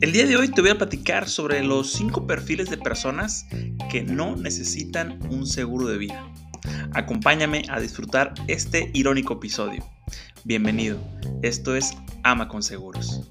El día de hoy te voy a platicar sobre los 5 perfiles de personas que no necesitan un seguro de vida. Acompáñame a disfrutar este irónico episodio. Bienvenido, esto es Ama con Seguros.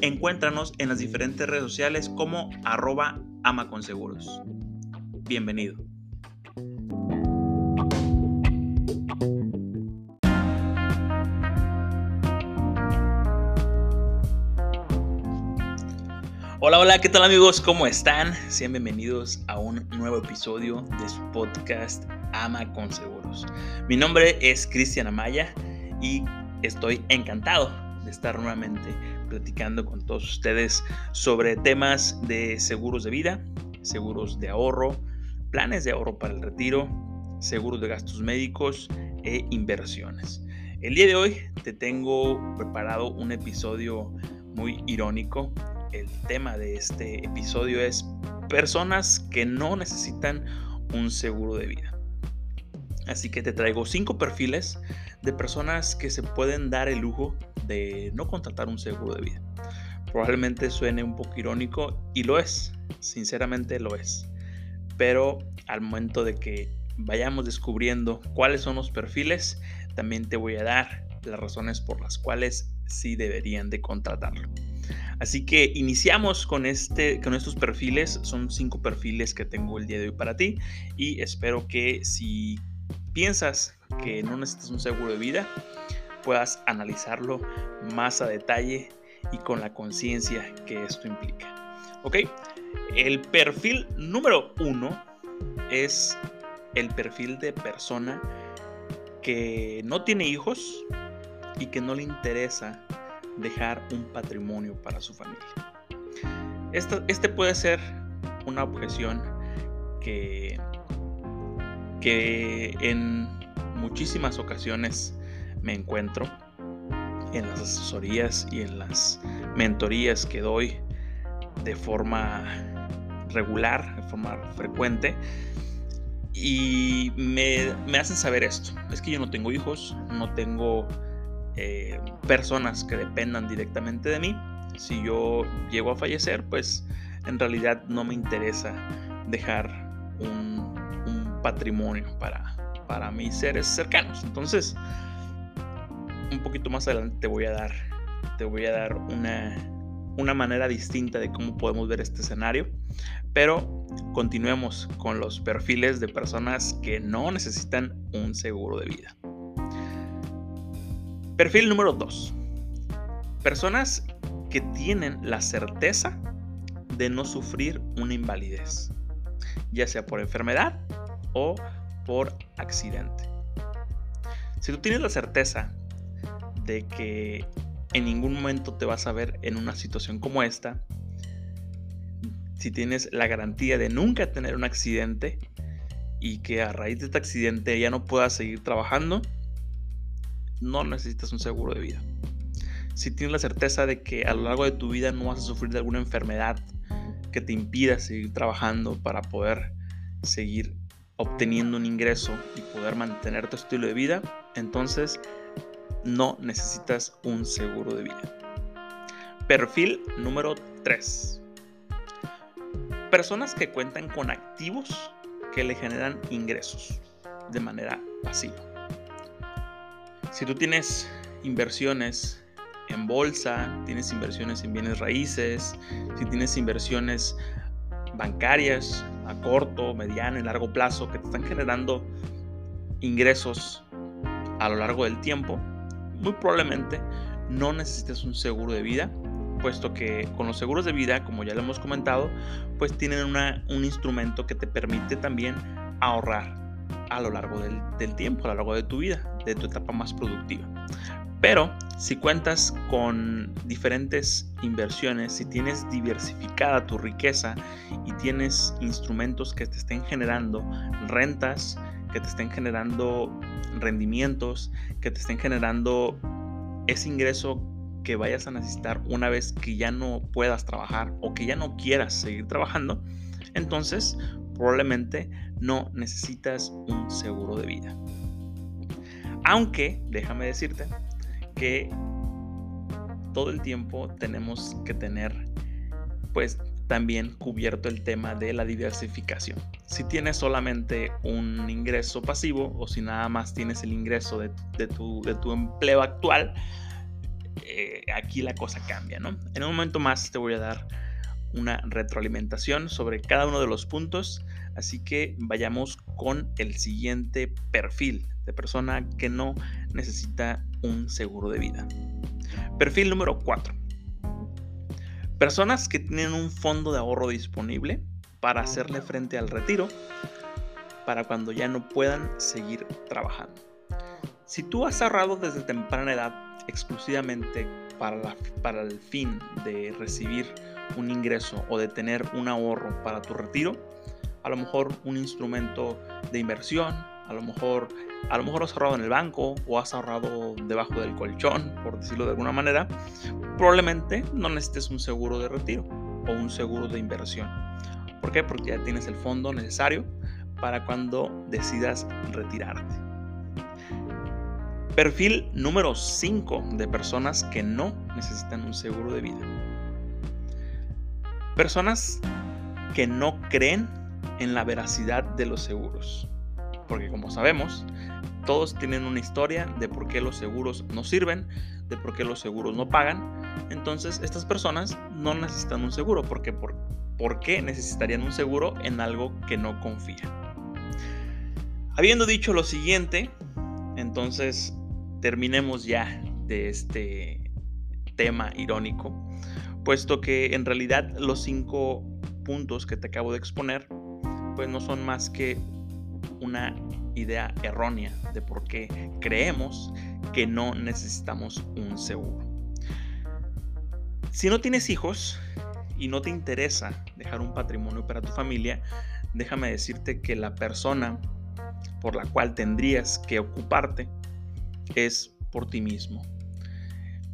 Encuéntranos en las diferentes redes sociales como arroba amaconseguros. Bienvenido. Hola, hola, ¿qué tal amigos? ¿Cómo están? Sean bienvenidos a un nuevo episodio de su podcast Ama con Seguros. Mi nombre es Cristian Amaya y estoy encantado de estar nuevamente platicando con todos ustedes sobre temas de seguros de vida, seguros de ahorro, planes de ahorro para el retiro, seguros de gastos médicos e inversiones. El día de hoy te tengo preparado un episodio muy irónico. El tema de este episodio es personas que no necesitan un seguro de vida. Así que te traigo cinco perfiles de personas que se pueden dar el lujo de no contratar un seguro de vida. Probablemente suene un poco irónico y lo es, sinceramente lo es. Pero al momento de que vayamos descubriendo cuáles son los perfiles, también te voy a dar las razones por las cuales sí deberían de contratarlo. Así que iniciamos con, este, con estos perfiles. Son cinco perfiles que tengo el día de hoy para ti y espero que si piensas que no necesitas un seguro de vida, puedas analizarlo más a detalle y con la conciencia que esto implica. ¿Ok? El perfil número uno es el perfil de persona que no tiene hijos y que no le interesa dejar un patrimonio para su familia. Este, este puede ser una objeción que que en muchísimas ocasiones me encuentro en las asesorías y en las mentorías que doy de forma regular, de forma frecuente. Y me, hacen saber esto. Es que yo no tengo hijos, no tengo eh, personas que dependan directamente de mí. Si yo llego a fallecer, pues en realidad no me interesa dejar patrimonio para, para mis seres cercanos. Entonces, un poquito más adelante te voy a dar, te voy a dar una, una manera distinta de cómo podemos ver este escenario. Pero continuemos con los perfiles de personas que no necesitan un seguro de vida. Perfil número 2. Personas que tienen la certeza de no sufrir una invalidez, ya sea por enfermedad o por accidente. Si tú tienes la certeza de que en ningún momento te vas a ver en una situación como esta, si tienes la garantía de nunca tener un accidente y que a raíz de este accidente ya no puedas seguir trabajando, no necesitas un seguro de vida. Si tienes la certeza de que a lo largo de tu vida no vas a sufrir de alguna enfermedad que te impida seguir trabajando para poder seguir obteniendo un ingreso y poder mantener tu estilo de vida, entonces no necesitas un seguro de vida. Perfil número 3. Personas que cuentan con activos que le generan ingresos de manera pasiva. Si tú tienes inversiones en bolsa, tienes inversiones en bienes raíces, si tienes inversiones bancarias a corto, mediano y largo plazo que te están generando ingresos a lo largo del tiempo, muy probablemente no necesites un seguro de vida, puesto que con los seguros de vida, como ya lo hemos comentado, pues tienen un instrumento que te permite también ahorrar a lo largo del, del tiempo, a lo largo de tu vida, de tu etapa más productiva. Pero si cuentas con diferentes inversiones, si tienes diversificada tu riqueza y tienes instrumentos que te estén generando rentas, que te estén generando rendimientos, que te estén generando ese ingreso que vayas a necesitar una vez que ya no puedas trabajar o que ya no quieras seguir trabajando, entonces probablemente no necesitas un seguro de vida. Aunque, déjame decirte, que todo el tiempo tenemos que tener pues también cubierto el tema de la diversificación. Si tienes solamente un ingreso pasivo o si nada más tienes el ingreso de, tu, de tu, empleo actual, eh, aquí la cosa cambia, ¿no? En un momento más te voy a dar una retroalimentación sobre cada uno de los puntos, así que vayamos con el siguiente perfil de persona que no necesita un seguro de vida. Perfil número 4. Personas que tienen un fondo de ahorro disponible para hacerle frente al retiro para cuando ya no puedan seguir trabajando. Si tú has ahorrado desde temprana edad exclusivamente para, para el fin de recibir un ingreso o de tener un ahorro para tu retiro, a lo mejor un instrumento de inversión, a lo mejor a lo mejor has ahorrado en el banco o has ahorrado debajo del colchón, por decirlo de alguna manera, probablemente no necesites un seguro de retiro o un seguro de inversión. ¿Por qué? Porque ya tienes el fondo necesario para cuando decidas retirarte. Perfil número 5 de personas que no necesitan un seguro de vida. Personas que no creen en la veracidad de los seguros. Porque como sabemos, todos tienen una historia de por qué los seguros no sirven, de por qué los seguros no pagan. Entonces, estas personas no necesitan un seguro. porque ¿Por, ¿Por qué necesitarían un seguro en algo que no confían? Habiendo dicho lo siguiente, entonces terminemos ya de este tema irónico, puesto que en realidad los cinco puntos que te acabo de exponer, pues no son más que una idea errónea de por qué creemos que no necesitamos un seguro. Si no tienes hijos y no te interesa dejar un patrimonio para tu familia, déjame decirte que la persona por la cual tendrías que ocuparte es por ti mismo.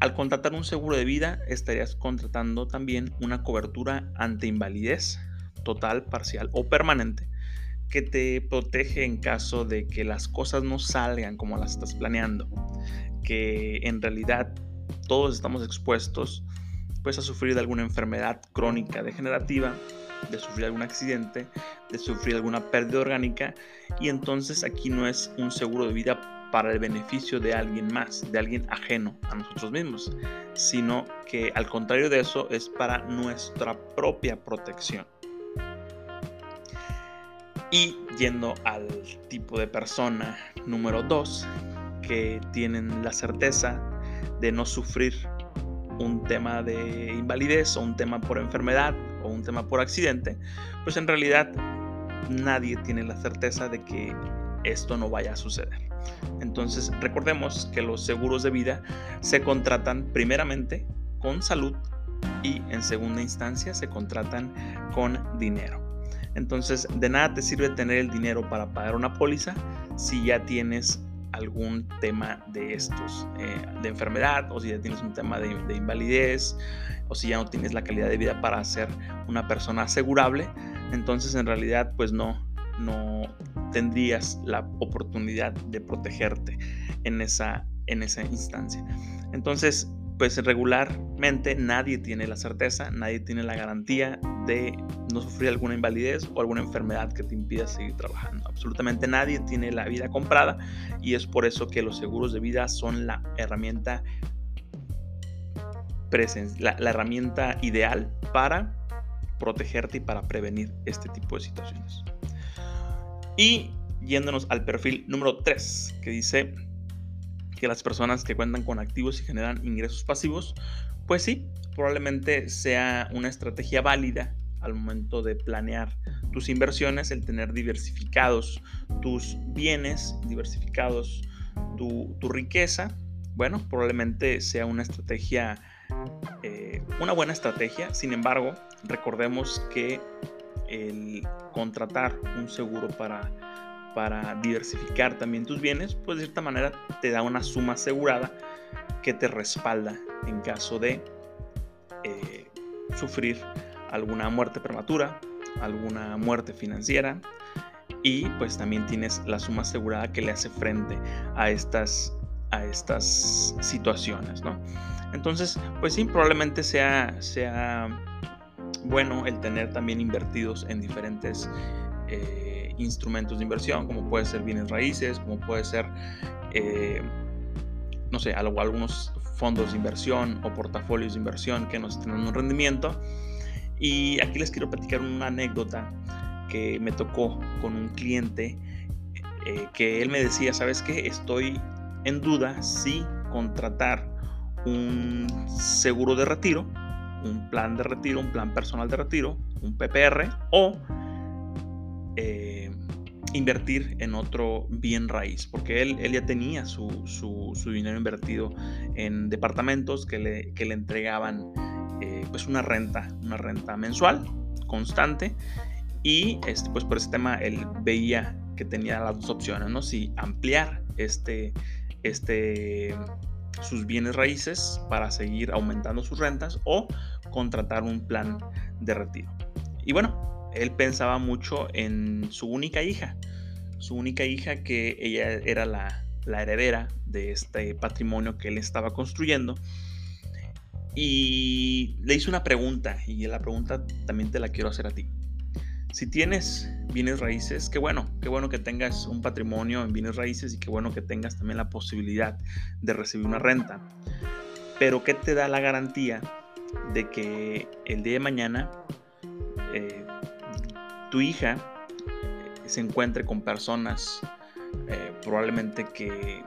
Al contratar un seguro de vida, estarías contratando también una cobertura ante invalidez total, parcial o permanente que te protege en caso de que las cosas no salgan como las estás planeando, que en realidad todos estamos expuestos pues a sufrir de alguna enfermedad crónica degenerativa, de sufrir algún accidente, de sufrir alguna pérdida orgánica y entonces aquí no es un seguro de vida para el beneficio de alguien más, de alguien ajeno a nosotros mismos, sino que al contrario de eso es para nuestra propia protección. Y yendo al tipo de persona número 2, que tienen la certeza de no sufrir un tema de invalidez o un tema por enfermedad o un tema por accidente, pues en realidad nadie tiene la certeza de que esto no vaya a suceder. Entonces recordemos que los seguros de vida se contratan primeramente con salud y en segunda instancia se contratan con dinero. Entonces, de nada te sirve tener el dinero para pagar una póliza si ya tienes algún tema de estos, eh, de enfermedad, o si ya tienes un tema de, de, invalidez, o si ya no tienes la calidad de vida para ser una persona asegurable, entonces en realidad pues no, no tendrías la oportunidad de protegerte en esa, en esa instancia. Entonces, pues regularmente nadie tiene la certeza, nadie tiene la garantía de no sufrir alguna invalidez o alguna enfermedad que te impida seguir trabajando. Absolutamente nadie tiene la vida comprada y es por eso que los seguros de vida son la herramienta la, la herramienta ideal para protegerte y para prevenir este tipo de situaciones. Y yéndonos al perfil número 3, que dice que las personas que cuentan con activos y generan ingresos pasivos, pues sí, probablemente sea una estrategia válida al momento de planear tus inversiones, el tener diversificados tus bienes, diversificados tu, riqueza, bueno, probablemente sea una estrategia, eh, una buena estrategia, sin embargo, recordemos que el contratar un seguro para para diversificar también tus bienes, pues de cierta manera te da una suma asegurada que te respalda en caso de eh, sufrir alguna muerte prematura, alguna muerte financiera y pues también tienes la suma asegurada que le hace frente a estas, a estas situaciones, ¿no? Entonces, pues sí, probablemente sea, sea bueno el tener también invertidos en diferentes eh, instrumentos de inversión, como puede ser bienes raíces, como puede ser, eh, no sé, algunos fondos de inversión o portafolios de inversión que nos dando un rendimiento. Y aquí les quiero platicar una anécdota que me tocó con un cliente eh, que él me decía, ¿sabes qué? Estoy en duda si contratar un seguro de retiro, un plan de retiro, un plan personal de retiro, un PPR o eh, invertir en otro bien raíz, porque él, él ya tenía su, dinero invertido en departamentos que le, le entregaban eh, pues una renta, una renta mensual, constante, y este, pues por ese tema él veía que tenía las dos opciones, ¿no? Si ampliar este, este, sus bienes raíces para seguir aumentando sus rentas o contratar un plan de retiro. Y bueno, él pensaba mucho en su única hija, su única hija que ella era la, heredera de este patrimonio que él estaba construyendo. Y le hizo una pregunta, y la pregunta también te la quiero hacer a ti. Si tienes bienes raíces, qué bueno, qué bueno que tengas un patrimonio en bienes raíces y qué bueno que tengas también la posibilidad de recibir una renta. Pero ¿qué te da la garantía de que el día de mañana tu hija eh, se encuentre con personas eh, probablemente que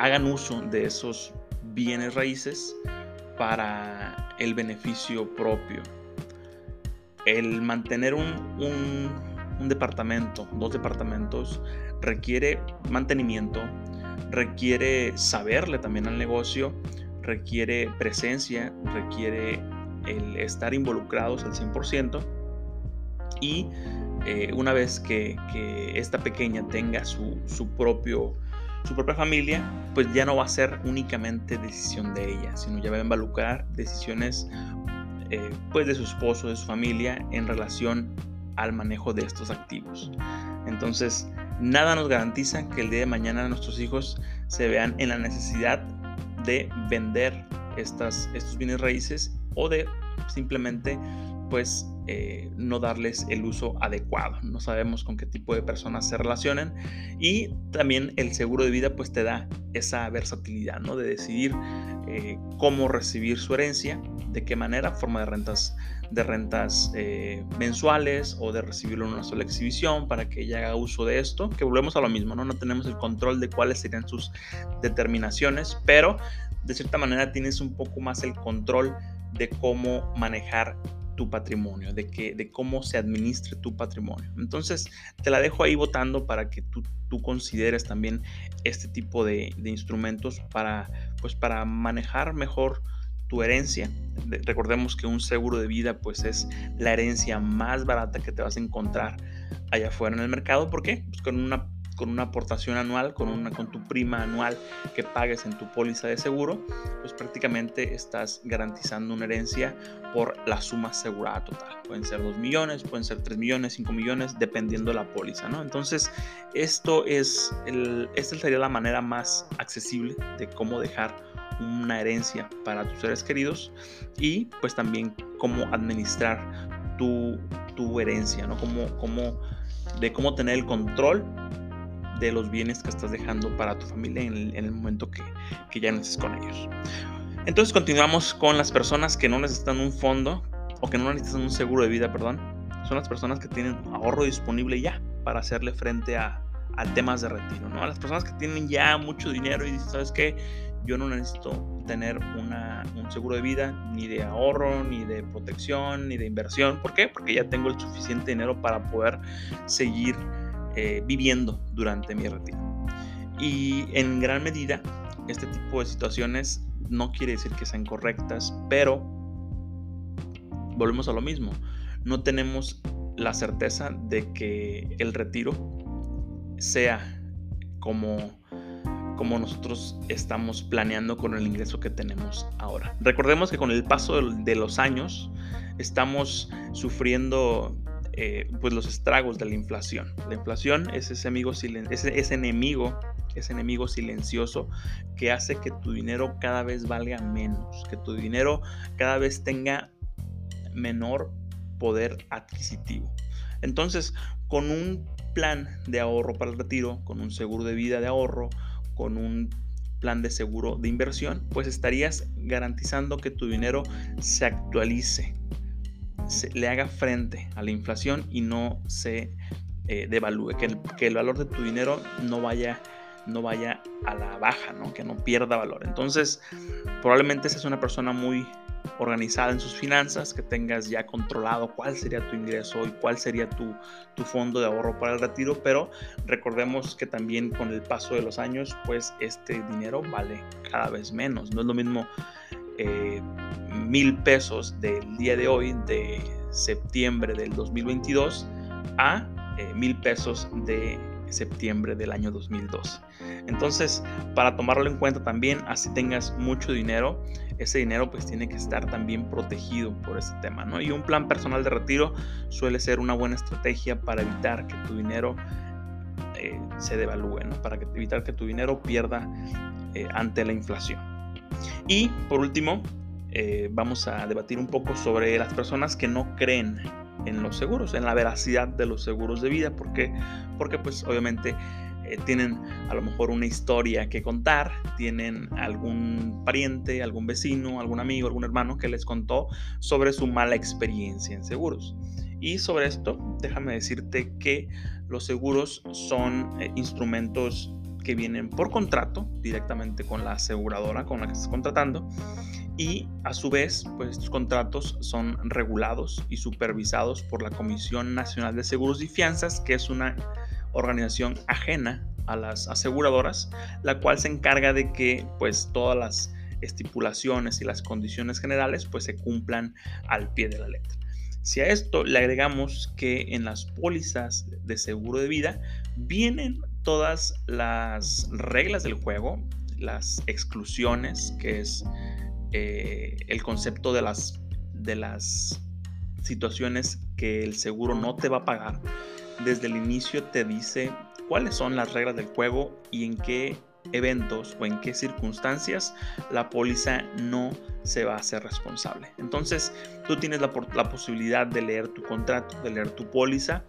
hagan uso de esos bienes raíces para el beneficio propio. El mantener un, departamento, dos departamentos, requiere mantenimiento, requiere saberle también al negocio, requiere presencia, requiere el estar involucrados al 100% y eh, una vez que, esta pequeña tenga su, propio, su propia familia, pues ya no va a ser únicamente decisión de ella, sino ya va a involucrar decisiones eh, pues de su esposo, de su familia en relación al manejo de estos activos. Entonces, nada nos garantiza que el día de mañana nuestros hijos se vean en la necesidad de vender estas, estos bienes raíces o de simplemente pues eh, no darles el uso adecuado. No sabemos con qué tipo de personas se relacionan y también el seguro de vida pues te da esa versatilidad, ¿no? De decidir eh, cómo recibir su herencia, de qué manera, forma de rentas de rentas eh, mensuales o de recibirlo en una sola exhibición para que ella haga uso de esto, que volvemos a lo mismo, ¿no? No tenemos el control de cuáles serían sus determinaciones, pero de cierta manera tienes un poco más el control de cómo manejar tu patrimonio, de, que, de cómo se administre tu patrimonio. Entonces, te la dejo ahí votando para que tú, tú consideres también este tipo de, de, instrumentos para, pues, para manejar mejor tu herencia. Recordemos que un seguro de vida pues es la herencia más barata que te vas a encontrar allá afuera en el mercado. ¿Por qué? Pues con una con una aportación anual, con, una, con tu prima anual que pagues en tu póliza de seguro, pues prácticamente estás garantizando una herencia por la suma asegurada total. Pueden ser 2 millones, pueden ser 3 millones, 5 millones, dependiendo de la póliza, ¿no? Entonces, esto es el, esta sería la manera más accesible de cómo dejar una herencia para tus seres queridos y pues también cómo administrar tu, tu herencia, ¿no? Cómo, cómo, de cómo tener el control de los bienes que estás dejando para tu familia en el, momento que, que, ya no estés con ellos. Entonces continuamos con las personas que no necesitan un fondo o que no necesitan un seguro de vida, perdón. Son las personas que tienen ahorro disponible ya para hacerle frente a, a temas de retiro, ¿no? A las personas que tienen ya mucho dinero y dicen, ¿sabes qué? Yo no necesito tener una, un seguro de vida, ni de ahorro, ni de protección, ni de inversión. ¿Por qué? Porque ya tengo el suficiente dinero para poder seguir eh, viviendo durante mi retiro. Y en gran medida, este tipo de situaciones no quiere decir que sean correctas, pero volvemos a lo mismo. No tenemos la certeza de que el retiro sea como, como nosotros estamos planeando con el ingreso que tenemos ahora. Recordemos que con el paso de los años estamos sufriendo eh, pues los estragos de la inflación. La inflación es ese, amigo enemigo ese enemigo silencioso que hace que tu dinero cada vez valga menos, que tu dinero cada vez tenga menor poder adquisitivo. Entonces, con un plan de ahorro para el retiro, con un seguro de vida de ahorro, con un plan de seguro de inversión, pues estarías garantizando que tu dinero se actualice, se, le haga frente a la inflación y no se eh, devalúe, que el, que el, valor de tu dinero no vaya, no vaya a la baja, ¿no? que no pierda valor. Entonces, probablemente seas una persona muy organizada en sus finanzas, que tengas ya controlado cuál sería tu ingreso y cuál sería tu, tu, fondo de ahorro para el retiro, pero recordemos que también con el paso de los años, pues este dinero vale cada vez menos. No es lo mismo eh, mil pesos del día de hoy, de septiembre del 2022, a eh, mil pesos de septiembre del año 2012. Entonces, para tomarlo en cuenta también, así tengas mucho dinero, ese dinero pues tiene que estar también protegido por ese tema, ¿no? Y un plan personal de retiro suele ser una buena estrategia para evitar que tu dinero eh, se devalúe, ¿no? Para evitar que tu dinero pierda ante la inflación. Y por último, eh, vamos a debatir un poco sobre las personas que no creen en los seguros, en la veracidad de los seguros de vida, porque, porque pues obviamente eh, tienen a lo mejor una historia que contar, tienen algún pariente, algún vecino, algún amigo, algún hermano que les contó sobre su mala experiencia en seguros. Y sobre esto, déjame decirte que los seguros son eh, instrumentos que vienen por contrato directamente con la aseguradora con la que estás contratando y a su vez, pues estos contratos son regulados y supervisados por la Comisión Nacional de Seguros y Fianzas, que es una organización ajena a las aseguradoras, la cual se encarga de que pues todas las estipulaciones y las condiciones generales pues se cumplan al pie de la letra. Si a esto le agregamos que en las pólizas de seguro de vida vienen todas las reglas del juego, las exclusiones, que es eh, el concepto de las, de las situaciones que el seguro no te va a pagar, desde el inicio te dice cuáles son las reglas del juego y en qué eventos o en qué circunstancias la póliza no se va a hacer responsable. Entonces, tú tienes la, la, posibilidad de leer tu contrato, de leer tu póliza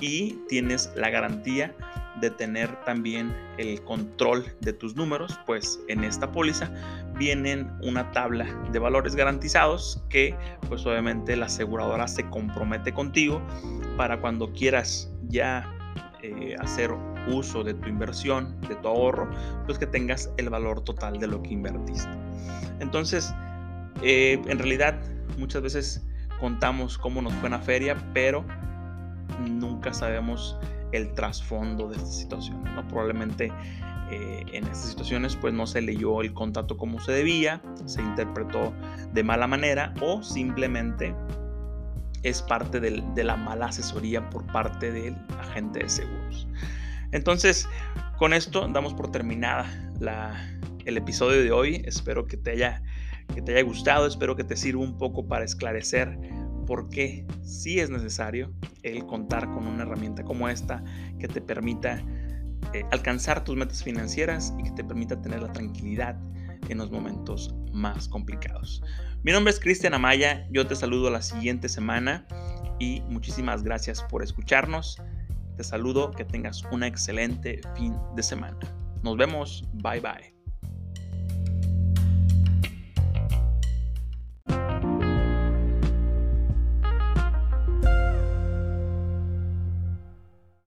y tienes la garantía de tener también el control de tus números, pues en esta póliza vienen una tabla de valores garantizados que pues obviamente la aseguradora se compromete contigo para cuando quieras ya eh, hacer uso de tu inversión, de tu ahorro, pues que tengas el valor total de lo que invertiste. Entonces, eh, en realidad muchas veces contamos cómo nos fue en la feria, pero nunca sabemos el trasfondo de esta situación. ¿no? Probablemente eh, en estas situaciones pues no se leyó el contrato como se debía, se interpretó de mala manera o simplemente es parte de la mala asesoría por parte del agente de seguros. Entonces, con esto damos por terminada el episodio de hoy. Espero que te, haya, que te haya gustado, espero que te sirva un poco para esclarecer por qué sí es necesario el contar con una herramienta como esta que te permita eh, alcanzar tus metas financieras y que te permita tener la tranquilidad en los momentos más complicados. Mi nombre es Cristian Amaya, yo te saludo la siguiente semana y muchísimas gracias por escucharnos. Te saludo, que tengas un excelente fin de semana. Nos vemos, bye bye.